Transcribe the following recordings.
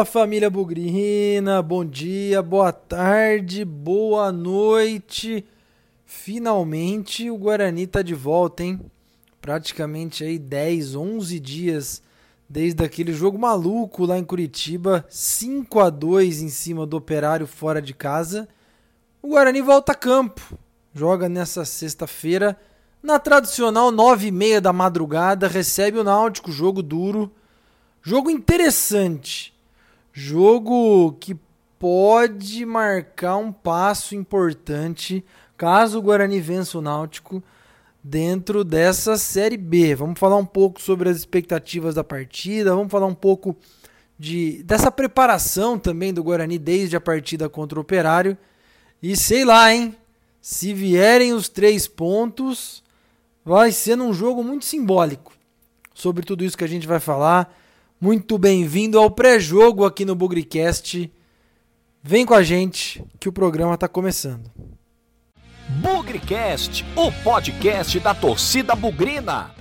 Fala família Bugrina, bom dia, boa tarde, boa noite. Finalmente o Guarani tá de volta, hein? Praticamente aí 10, 11 dias desde aquele jogo maluco lá em Curitiba, 5 a 2 em cima do Operário fora de casa. O Guarani volta a campo. Joga nessa sexta-feira na tradicional 9 e meia da madrugada, recebe o Náutico, jogo duro Jogo interessante. Jogo que pode marcar um passo importante caso o Guarani vença o Náutico dentro dessa Série B. Vamos falar um pouco sobre as expectativas da partida, vamos falar um pouco de dessa preparação também do Guarani desde a partida contra o Operário. E sei lá, hein? Se vierem os três pontos, vai ser um jogo muito simbólico. Sobre tudo isso que a gente vai falar. Muito bem-vindo ao pré-jogo aqui no Bugricast. Vem com a gente que o programa está começando. Bugricast, o podcast da torcida bugrina.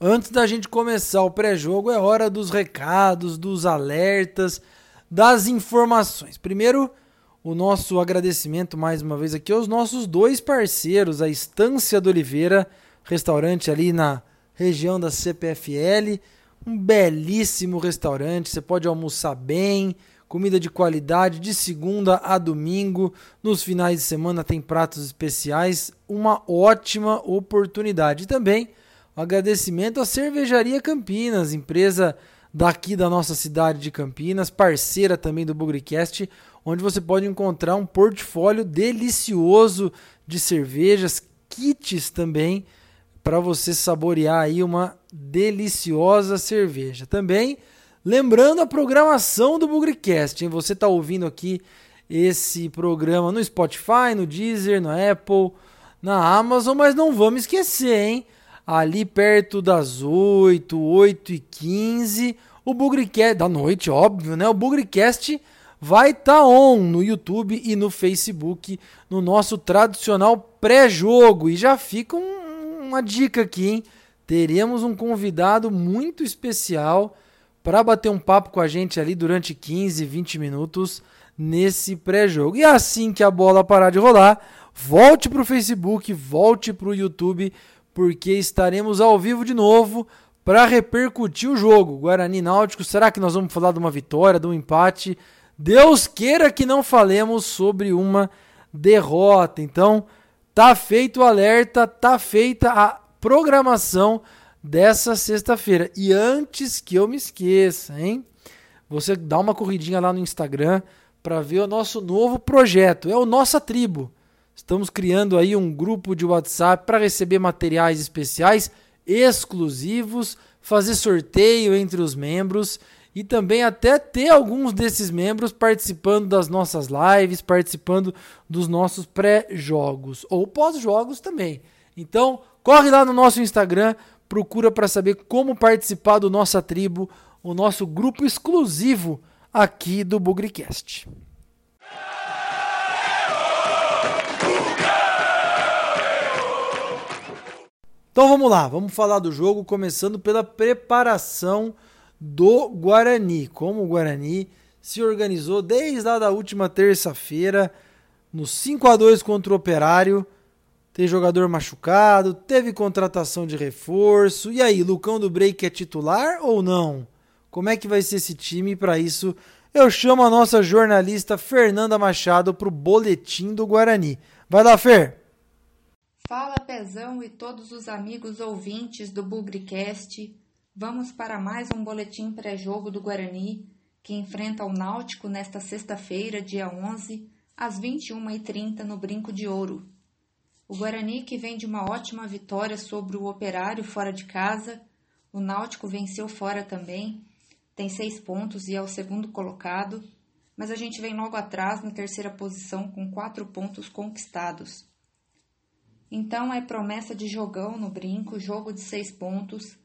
Antes da gente começar o pré-jogo, é hora dos recados, dos alertas, das informações. Primeiro, o nosso agradecimento mais uma vez aqui aos nossos dois parceiros, a Estância do Oliveira, restaurante ali na região da CPFL um belíssimo restaurante, você pode almoçar bem, comida de qualidade de segunda a domingo. Nos finais de semana tem pratos especiais, uma ótima oportunidade. E também um agradecimento à Cervejaria Campinas, empresa daqui da nossa cidade de Campinas, parceira também do Bugricast, onde você pode encontrar um portfólio delicioso de cervejas, kits também para você saborear aí uma deliciosa cerveja. Também lembrando a programação do Bugricast, hein? Você está ouvindo aqui esse programa no Spotify, no Deezer, no Apple, na Amazon, mas não vamos esquecer, hein? Ali perto das 8, 8 e 15, o Bugricast, da noite, óbvio, né? O Bugricast vai estar tá on no YouTube e no Facebook, no nosso tradicional pré-jogo. E já fica um, uma dica aqui, hein? Teremos um convidado muito especial para bater um papo com a gente ali durante 15, 20 minutos nesse pré-jogo. E assim que a bola parar de rolar, volte para o Facebook, volte para o YouTube, porque estaremos ao vivo de novo para repercutir o jogo. Guarani Náutico, será que nós vamos falar de uma vitória, de um empate? Deus queira que não falemos sobre uma derrota. Então, Tá feito o alerta, tá feita a programação dessa sexta-feira. E antes que eu me esqueça, hein? Você dá uma corridinha lá no Instagram para ver o nosso novo projeto. É o Nossa Tribo. Estamos criando aí um grupo de WhatsApp para receber materiais especiais exclusivos, fazer sorteio entre os membros e também até ter alguns desses membros participando das nossas lives, participando dos nossos pré-jogos ou pós-jogos também. Então, corre lá no nosso Instagram, procura para saber como participar do nossa tribo, o nosso grupo exclusivo aqui do Bugricast. Então vamos lá, vamos falar do jogo, começando pela preparação do Guarani. Como o Guarani se organizou desde lá da última terça-feira, no 5 a 2 contra o Operário. Tem jogador machucado, teve contratação de reforço. E aí, Lucão do Break é titular ou não? Como é que vai ser esse time? Para isso, eu chamo a nossa jornalista Fernanda Machado para o boletim do Guarani. Vai lá, Fer! Fala, Pezão e todos os amigos ouvintes do Bugricast. Vamos para mais um boletim pré-jogo do Guarani, que enfrenta o Náutico nesta sexta-feira, dia 11, às 21h30 no Brinco de Ouro. O Guarani, que vem de uma ótima vitória sobre o Operário fora de casa, o Náutico venceu fora também, tem seis pontos e é o segundo colocado, mas a gente vem logo atrás na terceira posição com quatro pontos conquistados. Então é promessa de jogão no brinco, jogo de seis pontos,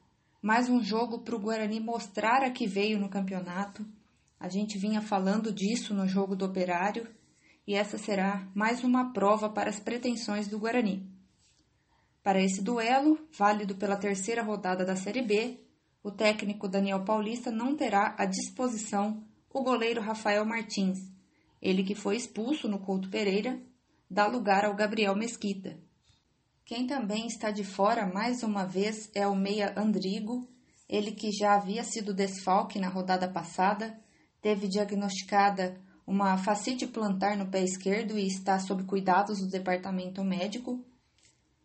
mais um jogo para o Guarani mostrar a que veio no campeonato. A gente vinha falando disso no jogo do Operário e essa será mais uma prova para as pretensões do Guarani. Para esse duelo, válido pela terceira rodada da Série B, o técnico Daniel Paulista não terá à disposição o goleiro Rafael Martins, ele que foi expulso no Couto Pereira, dá lugar ao Gabriel Mesquita. Quem também está de fora mais uma vez é o meia Andrigo, ele que já havia sido desfalque na rodada passada, teve diagnosticada uma facite plantar no pé esquerdo e está sob cuidados do departamento médico.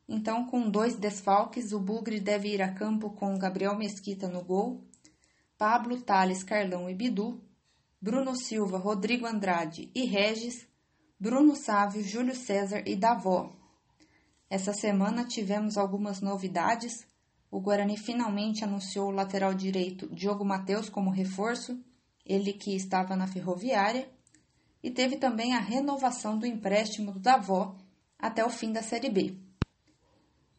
Então, com dois desfalques, o Bugre deve ir a campo com Gabriel Mesquita no gol, Pablo, Thales, Carlão e Bidu, Bruno Silva, Rodrigo Andrade e Regis, Bruno Sávio, Júlio César e Davó. Essa semana tivemos algumas novidades. O Guarani finalmente anunciou o lateral direito Diogo Mateus como reforço, ele que estava na Ferroviária, e teve também a renovação do empréstimo do Davó até o fim da Série B.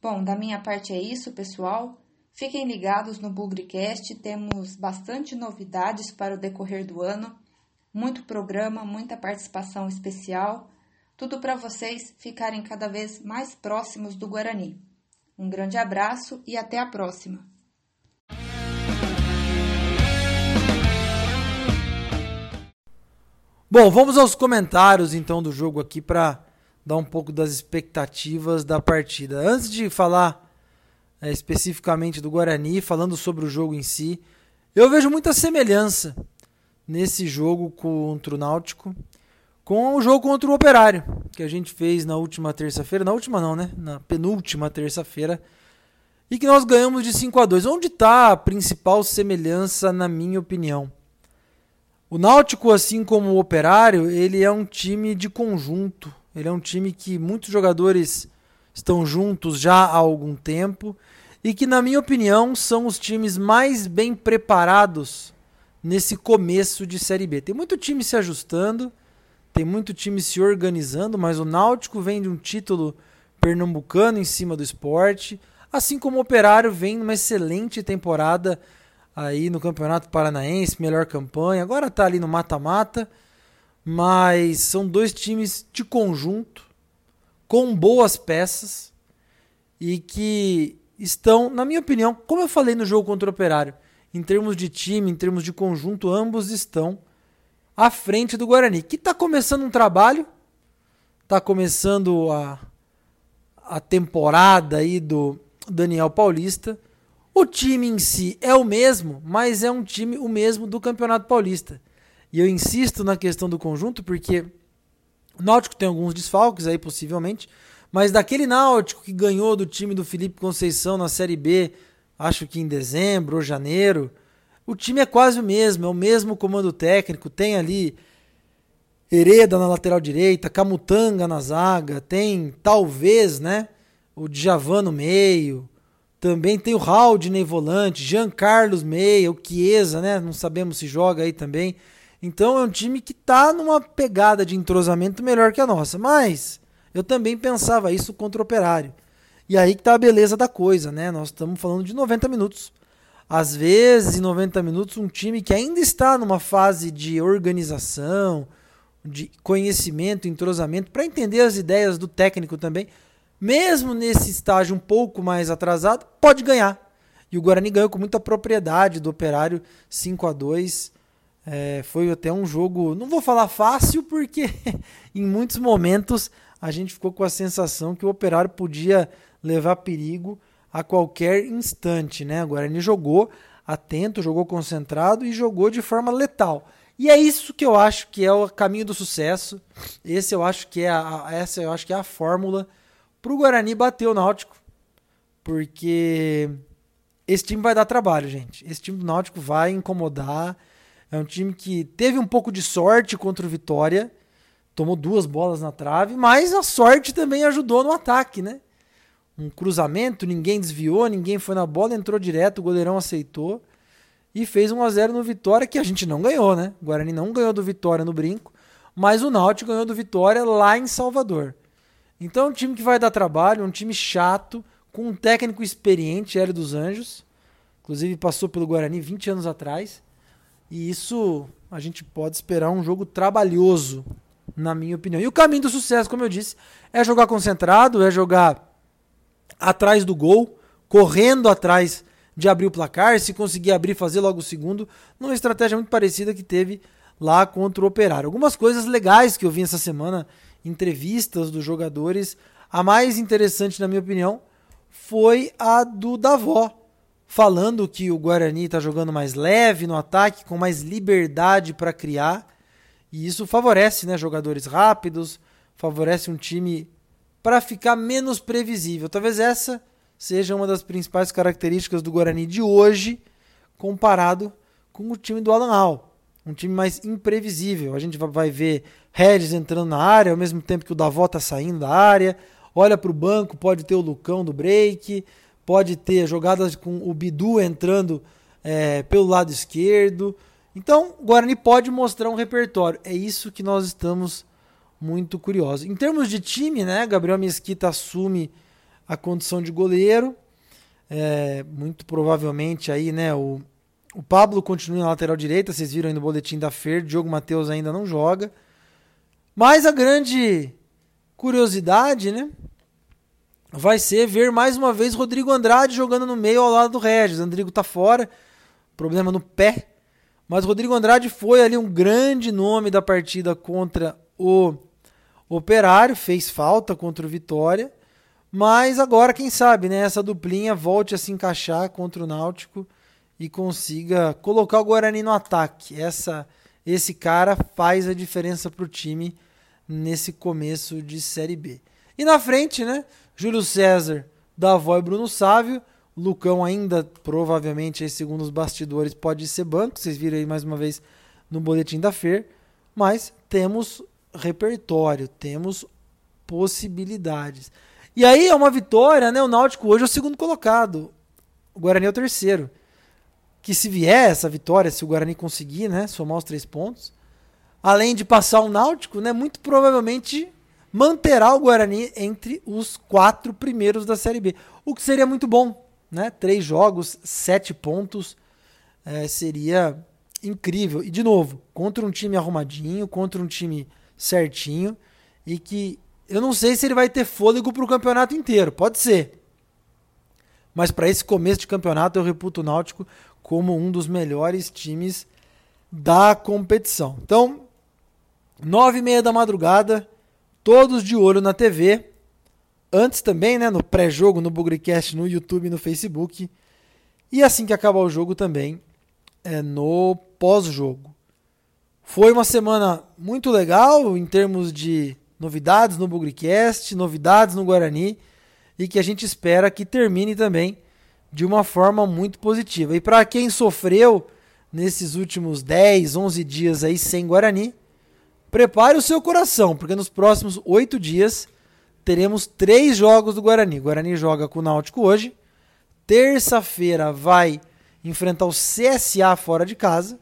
Bom, da minha parte é isso, pessoal. Fiquem ligados no Bugrecast, temos bastante novidades para o decorrer do ano, muito programa, muita participação especial, tudo para vocês ficarem cada vez mais próximos do Guarani. Um grande abraço e até a próxima! Bom, vamos aos comentários então do jogo aqui para dar um pouco das expectativas da partida. Antes de falar é, especificamente do Guarani, falando sobre o jogo em si, eu vejo muita semelhança nesse jogo contra o Náutico com o jogo contra o Operário, que a gente fez na última terça-feira, na última não, né? Na penúltima terça-feira, e que nós ganhamos de 5 a 2. Onde está a principal semelhança, na minha opinião? O Náutico, assim como o Operário, ele é um time de conjunto. Ele é um time que muitos jogadores estão juntos já há algum tempo e que, na minha opinião, são os times mais bem preparados nesse começo de Série B. Tem muito time se ajustando, tem muito time se organizando, mas o Náutico vem de um título pernambucano em cima do esporte, assim como o Operário vem numa excelente temporada aí no Campeonato Paranaense, melhor campanha. Agora está ali no mata-mata, mas são dois times de conjunto com boas peças e que estão, na minha opinião, como eu falei no jogo contra o Operário, em termos de time, em termos de conjunto, ambos estão à frente do Guarani, que está começando um trabalho, está começando a, a temporada aí do Daniel Paulista. O time em si é o mesmo, mas é um time o mesmo do Campeonato Paulista. E eu insisto na questão do conjunto porque o Náutico tem alguns desfalques aí, possivelmente. Mas daquele Náutico que ganhou do time do Felipe Conceição na Série B, acho que em dezembro ou janeiro, o time é quase o mesmo, é o mesmo comando técnico. Tem ali Hereda na lateral direita, Camutanga na zaga, tem talvez, né, o Djavan no meio. Também tem o Haldney volante, Jean Carlos meia, o Chiesa, né, não sabemos se joga aí também. Então é um time que está numa pegada de entrosamento melhor que a nossa. Mas eu também pensava isso contra o Operário. E aí que tá a beleza da coisa, né? Nós estamos falando de 90 minutos. Às vezes, em 90 minutos, um time que ainda está numa fase de organização, de conhecimento, entrosamento, para entender as ideias do técnico também, mesmo nesse estágio um pouco mais atrasado, pode ganhar. E o Guarani ganhou com muita propriedade do Operário 5 a 2 é, foi até um jogo, não vou falar fácil, porque em muitos momentos a gente ficou com a sensação que o Operário podia levar perigo a qualquer instante. Né? O Guarani jogou atento, jogou concentrado e jogou de forma letal. E é isso que eu acho que é o caminho do sucesso. Esse eu acho que é a, essa eu acho que é a fórmula para o Guarani bater o Náutico. Porque esse time vai dar trabalho, gente. Esse time do Náutico vai incomodar é um time que teve um pouco de sorte contra o Vitória, tomou duas bolas na trave, mas a sorte também ajudou no ataque, né? Um cruzamento, ninguém desviou, ninguém foi na bola, entrou direto, o goleirão aceitou e fez 1 a 0 no Vitória, que a gente não ganhou, né? O Guarani não ganhou do Vitória no brinco, mas o Náutico ganhou do Vitória lá em Salvador. Então um time que vai dar trabalho, um time chato, com um técnico experiente, Hélio dos Anjos. Inclusive passou pelo Guarani 20 anos atrás. E isso a gente pode esperar um jogo trabalhoso, na minha opinião. E o caminho do sucesso, como eu disse, é jogar concentrado, é jogar atrás do gol, correndo atrás de abrir o placar, se conseguir abrir, fazer logo o segundo, numa estratégia muito parecida que teve lá contra o Operário. Algumas coisas legais que eu vi essa semana, entrevistas dos jogadores. A mais interessante, na minha opinião, foi a do Davó, falando que o Guarani está jogando mais leve no ataque, com mais liberdade para criar. E isso favorece né, jogadores rápidos, favorece um time para ficar menos previsível. Talvez essa seja uma das principais características do Guarani de hoje, comparado com o time do Alan Hall um time mais imprevisível. A gente vai ver Regis entrando na área ao mesmo tempo que o Davó tá saindo da área. Olha para o banco, pode ter o Lucão do break, pode ter jogadas com o Bidu entrando é, pelo lado esquerdo. Então, o Guarani pode mostrar um repertório. É isso que nós estamos muito curiosos. Em termos de time, né, Gabriel Mesquita assume a condição de goleiro. É, muito provavelmente aí, né, o o Pablo continua na lateral direita, vocês viram aí no boletim da Fer, Diogo Matheus ainda não joga. Mas a grande curiosidade, né? Vai ser ver mais uma vez Rodrigo Andrade jogando no meio ao lado do Regis. Rodrigo tá fora, problema no pé. Mas Rodrigo Andrade foi ali um grande nome da partida contra o Operário, fez falta contra o Vitória. Mas agora, quem sabe, né? Essa duplinha volte a se encaixar contra o Náutico e consiga colocar o Guarani no ataque. Essa, esse cara faz a diferença para o time nesse começo de Série B. E na frente, né? Júlio César, Davó e Bruno Sávio. Lucão ainda, provavelmente, aí, segundo os bastidores, pode ser banco. Vocês viram aí mais uma vez no boletim da FER. Mas temos repertório, temos possibilidades. E aí é uma vitória, né? O Náutico hoje é o segundo colocado. O Guarani é o terceiro que se vier essa vitória, se o Guarani conseguir, né, somar os três pontos, além de passar o Náutico, né, muito provavelmente manterá o Guarani entre os quatro primeiros da Série B, o que seria muito bom, né? Três jogos, sete pontos, é, seria incrível. E de novo, contra um time arrumadinho, contra um time certinho e que eu não sei se ele vai ter fôlego para o campeonato inteiro, pode ser. Mas para esse começo de campeonato eu reputo o Náutico como um dos melhores times da competição. Então, nove e meia da madrugada, todos de olho na TV. Antes também, né, no pré-jogo, no Bugrecast, no YouTube no Facebook. E assim que acabar o jogo também, é no pós-jogo. Foi uma semana muito legal em termos de novidades no Bugrecast, novidades no Guarani e que a gente espera que termine também de uma forma muito positiva. E para quem sofreu nesses últimos 10, 11 dias aí sem Guarani, prepare o seu coração, porque nos próximos oito dias teremos três jogos do Guarani. O Guarani joga com o Náutico hoje. Terça-feira vai enfrentar o CSA fora de casa.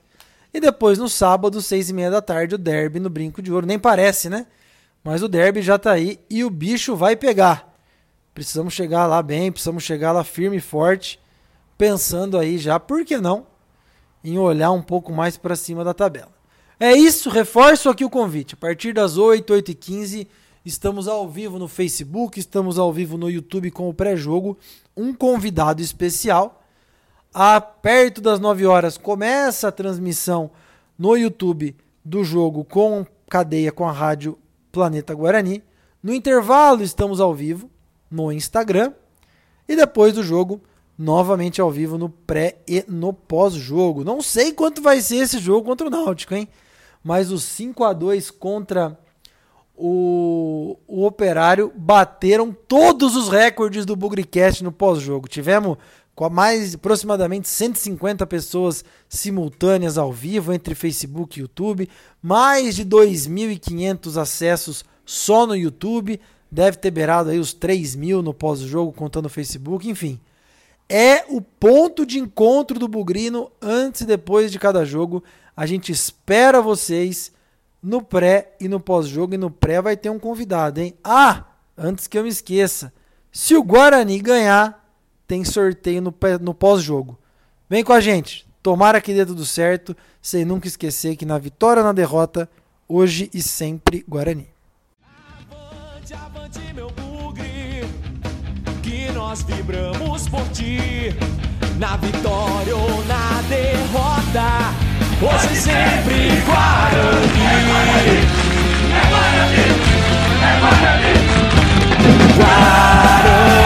E depois no sábado, seis e meia da tarde, o derby no Brinco de Ouro. Nem parece, né? Mas o derby já tá aí e o bicho vai pegar. Precisamos chegar lá bem, precisamos chegar lá firme e forte, pensando aí já, por que não, em olhar um pouco mais para cima da tabela. É isso, reforço aqui o convite. A partir das 8, 8 e 15 estamos ao vivo no Facebook, estamos ao vivo no YouTube com o pré-jogo. Um convidado especial. A perto das 9 horas começa a transmissão no YouTube do jogo com cadeia com a rádio Planeta Guarani. No intervalo estamos ao vivo no Instagram. E depois do jogo, novamente ao vivo no pré e no pós-jogo. Não sei quanto vai ser esse jogo contra o Náutico, hein? Mas os 5 a 2 contra o, o Operário bateram todos os recordes do Bugrecast no pós-jogo. Tivemos com mais aproximadamente 150 pessoas simultâneas ao vivo entre Facebook e YouTube, mais de 2.500 acessos só no YouTube, deve ter beirado aí os 3 mil no pós-jogo, contando o Facebook, enfim. É o ponto de encontro do Bugrino antes e depois de cada jogo. A gente espera vocês no pré e no pós-jogo. E no pré vai ter um convidado, hein? Ah, antes que eu me esqueça. Se o Guarani ganhar, tem sorteio no, no pós-jogo. Vem com a gente. Tomara que dê tudo certo, sem nunca esquecer que na vitória ou na derrota, hoje e sempre Guarani. Avante, avante, meu bugre, que nós vibramos por ti, na vitória ou na derrota, hoje e sempre Guarani. É Guarani, é Guarani, é Guarani. Guarani.